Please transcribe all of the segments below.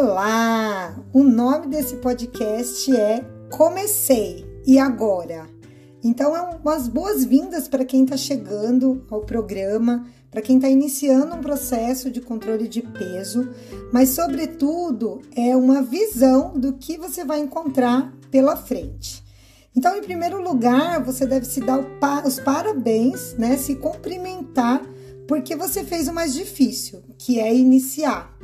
Olá! O nome desse podcast é Comecei e Agora. Então, é umas boas-vindas para quem está chegando ao programa, para quem está iniciando um processo de controle de peso, mas, sobretudo, é uma visão do que você vai encontrar pela frente. Então, em primeiro lugar, você deve se dar os parabéns, né? Se cumprimentar, porque você fez o mais difícil, que é iniciar.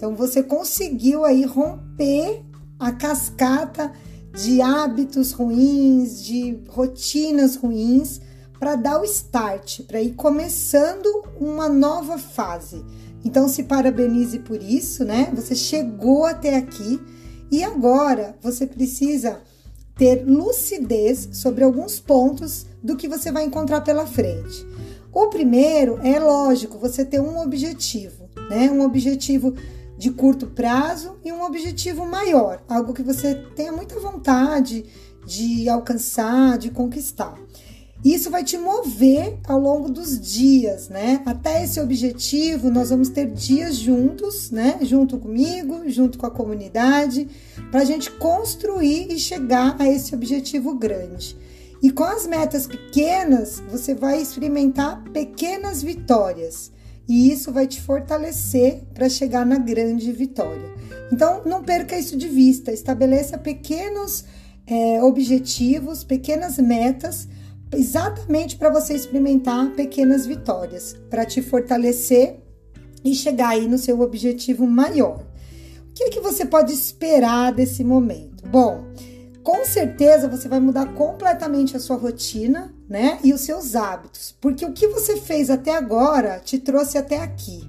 Então você conseguiu aí romper a cascata de hábitos ruins, de rotinas ruins, para dar o start, para ir começando uma nova fase. Então se parabenize por isso, né? Você chegou até aqui e agora você precisa ter lucidez sobre alguns pontos do que você vai encontrar pela frente. O primeiro é lógico, você ter um objetivo, né? Um objetivo de curto prazo e um objetivo maior, algo que você tenha muita vontade de alcançar, de conquistar. Isso vai te mover ao longo dos dias, né? Até esse objetivo, nós vamos ter dias juntos, né? Junto comigo, junto com a comunidade, para a gente construir e chegar a esse objetivo grande. E com as metas pequenas, você vai experimentar pequenas vitórias e isso vai te fortalecer para chegar na grande vitória. Então, não perca isso de vista, estabeleça pequenos é, objetivos, pequenas metas, exatamente para você experimentar pequenas vitórias, para te fortalecer e chegar aí no seu objetivo maior. O que, é que você pode esperar desse momento? Bom, com certeza você vai mudar completamente a sua rotina, né? E os seus hábitos, porque o que você fez até agora te trouxe até aqui,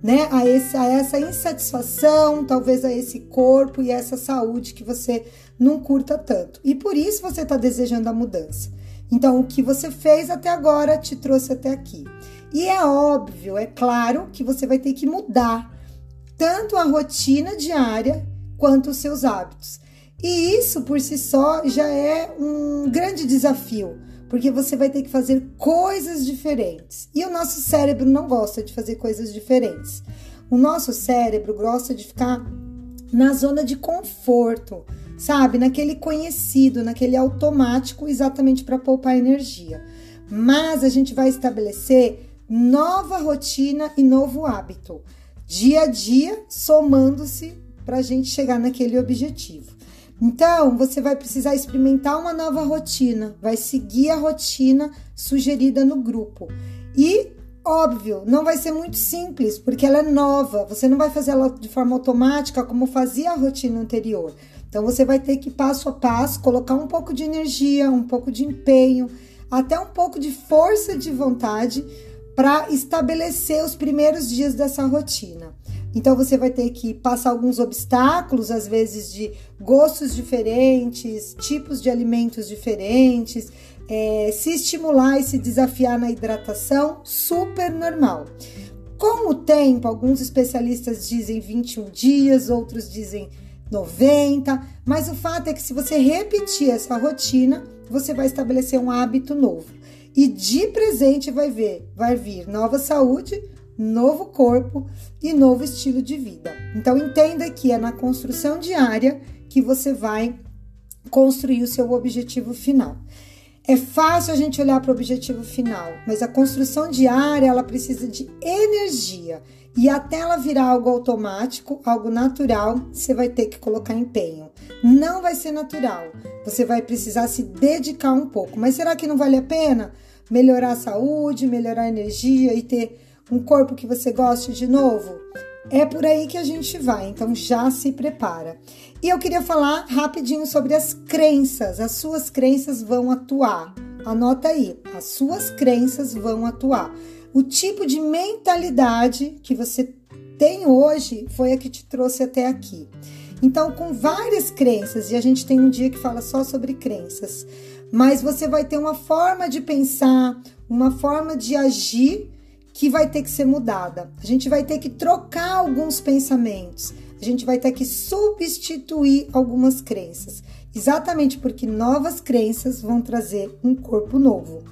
né? A, esse, a essa insatisfação, talvez a esse corpo e essa saúde que você não curta tanto. E por isso você está desejando a mudança. Então, o que você fez até agora te trouxe até aqui. E é óbvio, é claro que você vai ter que mudar tanto a rotina diária quanto os seus hábitos. E isso por si só já é um grande desafio, porque você vai ter que fazer coisas diferentes. E o nosso cérebro não gosta de fazer coisas diferentes. O nosso cérebro gosta de ficar na zona de conforto, sabe? Naquele conhecido, naquele automático, exatamente para poupar energia. Mas a gente vai estabelecer nova rotina e novo hábito, dia a dia, somando-se para a gente chegar naquele objetivo. Então, você vai precisar experimentar uma nova rotina, vai seguir a rotina sugerida no grupo. E, óbvio, não vai ser muito simples, porque ela é nova, você não vai fazer ela de forma automática como fazia a rotina anterior. Então, você vai ter que, passo a passo, colocar um pouco de energia, um pouco de empenho, até um pouco de força de vontade para estabelecer os primeiros dias dessa rotina. Então você vai ter que passar alguns obstáculos, às vezes de gostos diferentes, tipos de alimentos diferentes, é, se estimular e se desafiar na hidratação, super normal. Com o tempo, alguns especialistas dizem 21 dias, outros dizem 90, mas o fato é que se você repetir essa rotina, você vai estabelecer um hábito novo. E de presente vai ver, vai vir nova saúde, novo corpo e novo estilo de vida. Então entenda que é na construção diária que você vai construir o seu objetivo final. É fácil a gente olhar para o objetivo final, mas a construção diária ela precisa de energia e até ela virar algo automático, algo natural, você vai ter que colocar empenho. Não vai ser natural. Você vai precisar se dedicar um pouco. Mas será que não vale a pena melhorar a saúde, melhorar a energia e ter um corpo que você goste de novo? É por aí que a gente vai, então já se prepara. E eu queria falar rapidinho sobre as crenças. As suas crenças vão atuar. Anota aí, as suas crenças vão atuar. O tipo de mentalidade que você tem hoje foi a que te trouxe até aqui. Então, com várias crenças, e a gente tem um dia que fala só sobre crenças, mas você vai ter uma forma de pensar, uma forma de agir que vai ter que ser mudada. A gente vai ter que trocar alguns pensamentos, a gente vai ter que substituir algumas crenças, exatamente porque novas crenças vão trazer um corpo novo.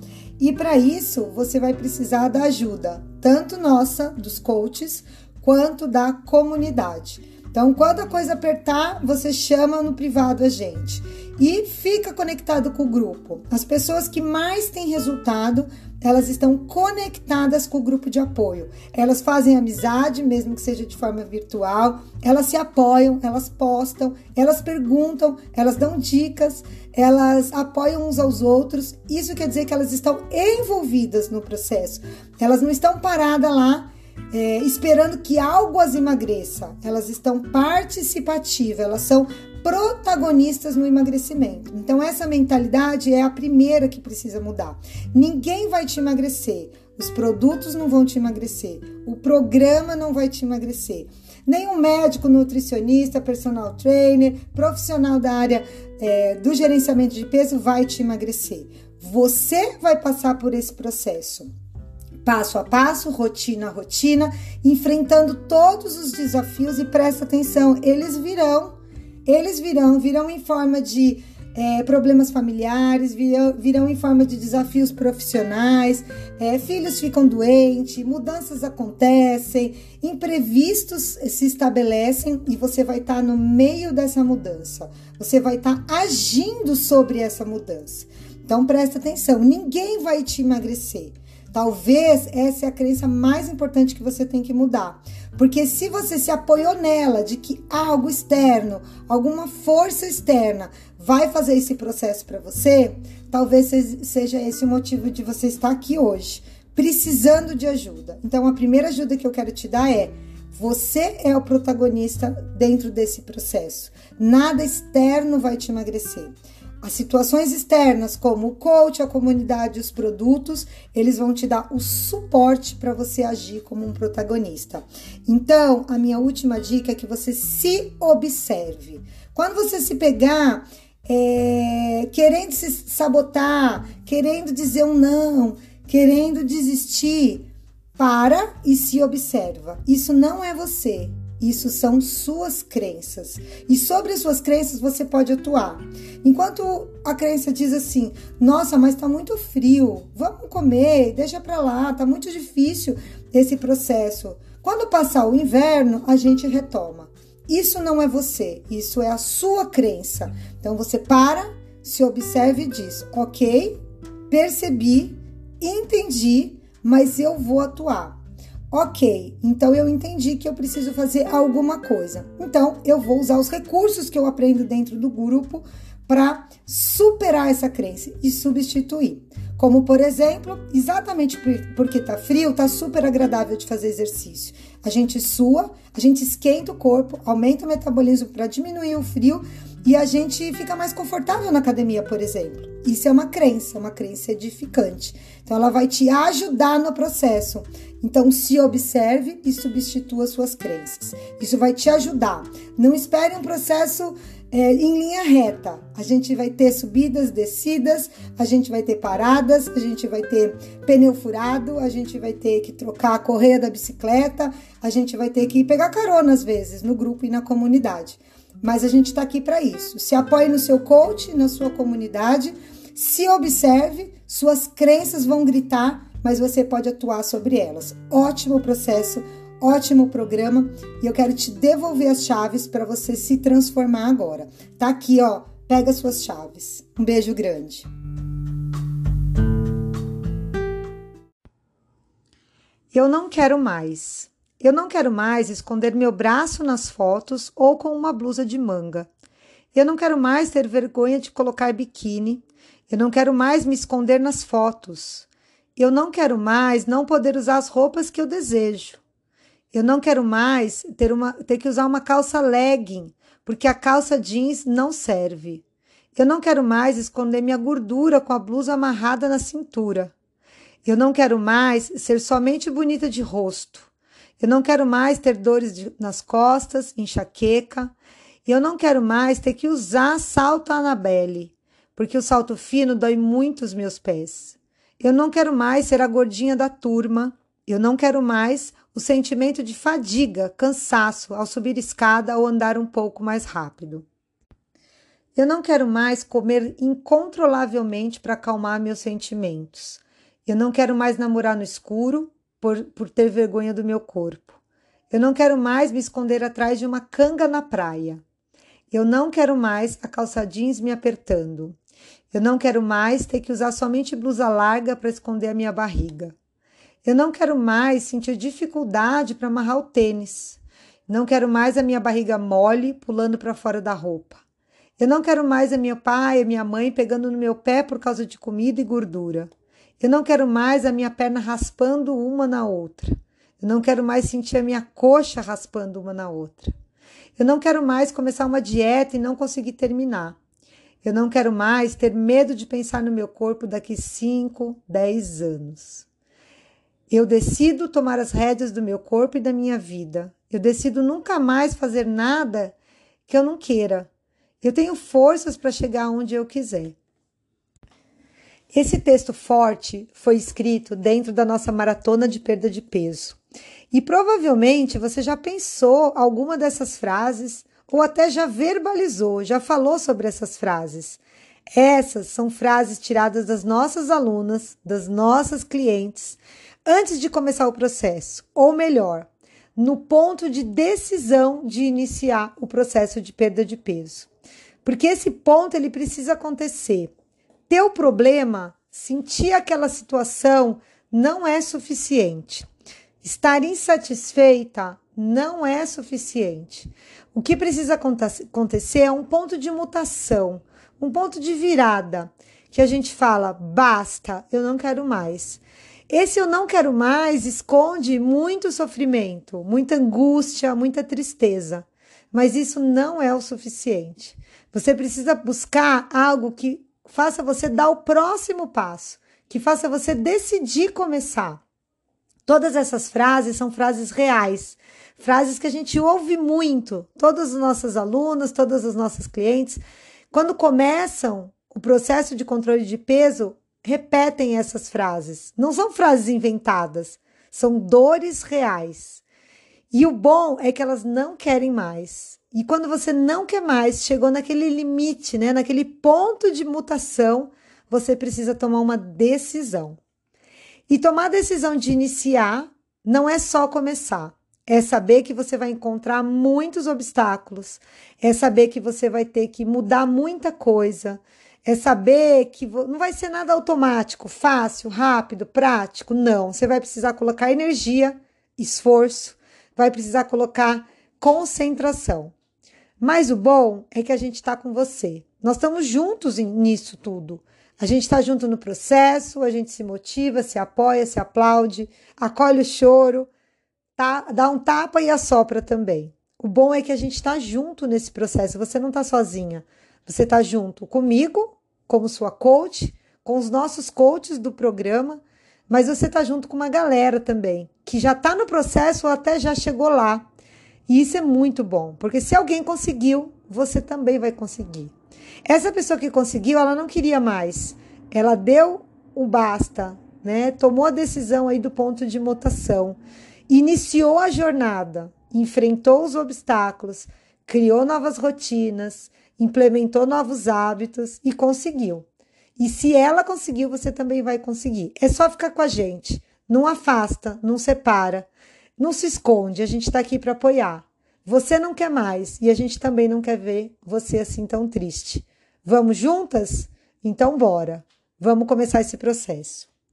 E para isso, você vai precisar da ajuda, tanto nossa, dos coaches, quanto da comunidade. Então, quando a coisa apertar, você chama no privado a gente e fica conectado com o grupo. As pessoas que mais têm resultado, elas estão conectadas com o grupo de apoio. Elas fazem amizade, mesmo que seja de forma virtual, elas se apoiam, elas postam, elas perguntam, elas dão dicas, elas apoiam uns aos outros. Isso quer dizer que elas estão envolvidas no processo. Elas não estão paradas lá é, esperando que algo as emagreça. Elas estão participativas, elas são protagonistas no emagrecimento. Então, essa mentalidade é a primeira que precisa mudar. Ninguém vai te emagrecer, os produtos não vão te emagrecer, o programa não vai te emagrecer. Nenhum médico, nutricionista, personal trainer, profissional da área é, do gerenciamento de peso vai te emagrecer. Você vai passar por esse processo passo a passo, rotina a rotina, enfrentando todos os desafios e presta atenção, eles virão eles virão, virão em forma de é, problemas familiares, virão, virão, em forma de desafios profissionais, é, filhos ficam doentes, mudanças acontecem, imprevistos se estabelecem e você vai estar tá no meio dessa mudança, você vai estar tá agindo sobre essa mudança. Então presta atenção, ninguém vai te emagrecer. Talvez essa é a crença mais importante que você tem que mudar. Porque se você se apoiou nela de que algo externo, alguma força externa vai fazer esse processo para você, talvez seja esse o motivo de você estar aqui hoje, precisando de ajuda. Então a primeira ajuda que eu quero te dar é você é o protagonista dentro desse processo. Nada externo vai te emagrecer. As situações externas, como o coach, a comunidade, os produtos, eles vão te dar o suporte para você agir como um protagonista. Então, a minha última dica é que você se observe. Quando você se pegar é, querendo se sabotar, querendo dizer um não, querendo desistir, para e se observa. Isso não é você. Isso são suas crenças. E sobre as suas crenças você pode atuar. Enquanto a crença diz assim: "Nossa, mas tá muito frio. Vamos comer, deixa para lá, tá muito difícil esse processo". Quando passar o inverno, a gente retoma. Isso não é você, isso é a sua crença. Então você para, se observe e diz: "OK, percebi, entendi, mas eu vou atuar". Ok, então eu entendi que eu preciso fazer alguma coisa. Então eu vou usar os recursos que eu aprendo dentro do grupo para superar essa crença e substituir. Como por exemplo, exatamente porque tá frio, tá super agradável de fazer exercício. A gente sua, a gente esquenta o corpo, aumenta o metabolismo para diminuir o frio e a gente fica mais confortável na academia, por exemplo. Isso é uma crença, uma crença edificante. Então, ela vai te ajudar no processo. Então, se observe e substitua suas crenças. Isso vai te ajudar. Não espere um processo é, em linha reta. A gente vai ter subidas, descidas, a gente vai ter paradas, a gente vai ter pneu furado, a gente vai ter que trocar a correia da bicicleta, a gente vai ter que pegar carona às vezes no grupo e na comunidade. Mas a gente está aqui para isso. Se apoie no seu coach, na sua comunidade, se observe, suas crenças vão gritar, mas você pode atuar sobre elas. Ótimo processo, ótimo programa e eu quero te devolver as chaves para você se transformar agora. Tá aqui, ó. Pega suas chaves. Um beijo grande. Eu não quero mais. Eu não quero mais esconder meu braço nas fotos ou com uma blusa de manga. Eu não quero mais ter vergonha de colocar biquíni. Eu não quero mais me esconder nas fotos. Eu não quero mais não poder usar as roupas que eu desejo. Eu não quero mais ter, uma, ter que usar uma calça legging, porque a calça jeans não serve. Eu não quero mais esconder minha gordura com a blusa amarrada na cintura. Eu não quero mais ser somente bonita de rosto. Eu não quero mais ter dores de, nas costas, enxaqueca. E eu não quero mais ter que usar salto Anabelle, porque o salto fino dói muito os meus pés. Eu não quero mais ser a gordinha da turma. Eu não quero mais o sentimento de fadiga, cansaço ao subir escada ou andar um pouco mais rápido. Eu não quero mais comer incontrolavelmente para acalmar meus sentimentos. Eu não quero mais namorar no escuro, por, por ter vergonha do meu corpo. Eu não quero mais me esconder atrás de uma canga na praia. Eu não quero mais a calça jeans me apertando. Eu não quero mais ter que usar somente blusa larga para esconder a minha barriga. Eu não quero mais sentir dificuldade para amarrar o tênis. Não quero mais a minha barriga mole pulando para fora da roupa. Eu não quero mais a meu pai e a minha mãe pegando no meu pé por causa de comida e gordura. Eu não quero mais a minha perna raspando uma na outra. Eu não quero mais sentir a minha coxa raspando uma na outra. Eu não quero mais começar uma dieta e não conseguir terminar. Eu não quero mais ter medo de pensar no meu corpo daqui 5, 10 anos. Eu decido tomar as rédeas do meu corpo e da minha vida. Eu decido nunca mais fazer nada que eu não queira. Eu tenho forças para chegar onde eu quiser. Esse texto forte foi escrito dentro da nossa maratona de perda de peso. E provavelmente você já pensou alguma dessas frases ou até já verbalizou, já falou sobre essas frases. Essas são frases tiradas das nossas alunas, das nossas clientes, antes de começar o processo, ou melhor, no ponto de decisão de iniciar o processo de perda de peso. Porque esse ponto ele precisa acontecer. Teu problema, sentir aquela situação não é suficiente. Estar insatisfeita não é suficiente. O que precisa acontecer é um ponto de mutação, um ponto de virada, que a gente fala: basta, eu não quero mais. Esse eu não quero mais esconde muito sofrimento, muita angústia, muita tristeza. Mas isso não é o suficiente. Você precisa buscar algo que faça você dar o próximo passo, que faça você decidir começar. Todas essas frases são frases reais, frases que a gente ouve muito, todas as nossas alunas, todas as nossas clientes, quando começam o processo de controle de peso, repetem essas frases. Não são frases inventadas, são dores reais. E o bom é que elas não querem mais. E quando você não quer mais, chegou naquele limite, né, naquele ponto de mutação, você precisa tomar uma decisão. E tomar a decisão de iniciar não é só começar. É saber que você vai encontrar muitos obstáculos, é saber que você vai ter que mudar muita coisa, é saber que não vai ser nada automático, fácil, rápido, prático. Não, você vai precisar colocar energia, esforço, vai precisar colocar concentração. Mas o bom é que a gente está com você. Nós estamos juntos nisso tudo. A gente está junto no processo, a gente se motiva, se apoia, se aplaude, acolhe o choro, tá? dá um tapa e assopra também. O bom é que a gente está junto nesse processo, você não está sozinha. Você está junto comigo, como sua coach, com os nossos coaches do programa, mas você está junto com uma galera também, que já está no processo ou até já chegou lá. E isso é muito bom, porque se alguém conseguiu, você também vai conseguir. Essa pessoa que conseguiu, ela não queria mais. Ela deu o basta, né? Tomou a decisão aí do ponto de mutação, iniciou a jornada, enfrentou os obstáculos, criou novas rotinas, implementou novos hábitos e conseguiu. E se ela conseguiu, você também vai conseguir. É só ficar com a gente. Não afasta, não separa, não se esconde. A gente está aqui para apoiar. Você não quer mais e a gente também não quer ver você assim tão triste. Vamos juntas? Então, bora. Vamos começar esse processo.